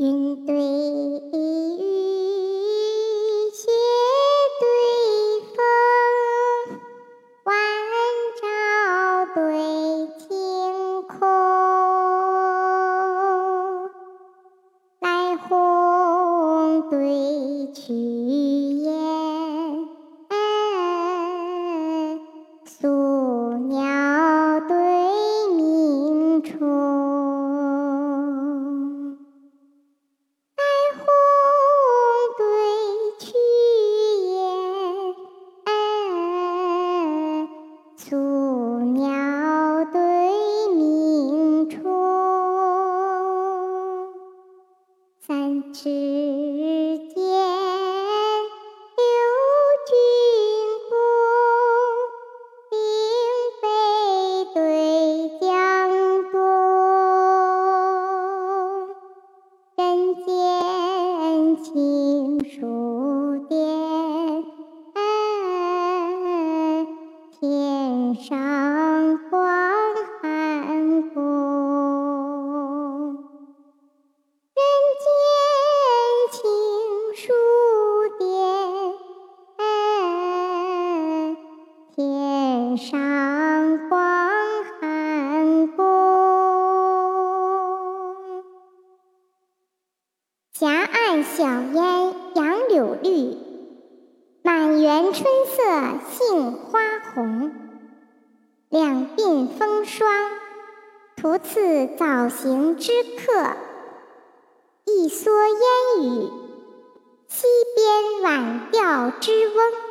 云对雨，雪对风，晚照对晴空。来鸿对去三尺剑，六军功，兵备对江东，人间清书殿。天上光上光寒宫。夹岸小烟杨柳绿，满园春色杏花红。两鬓风霜，徒次早行之客；一蓑烟雨，溪边晚钓之翁。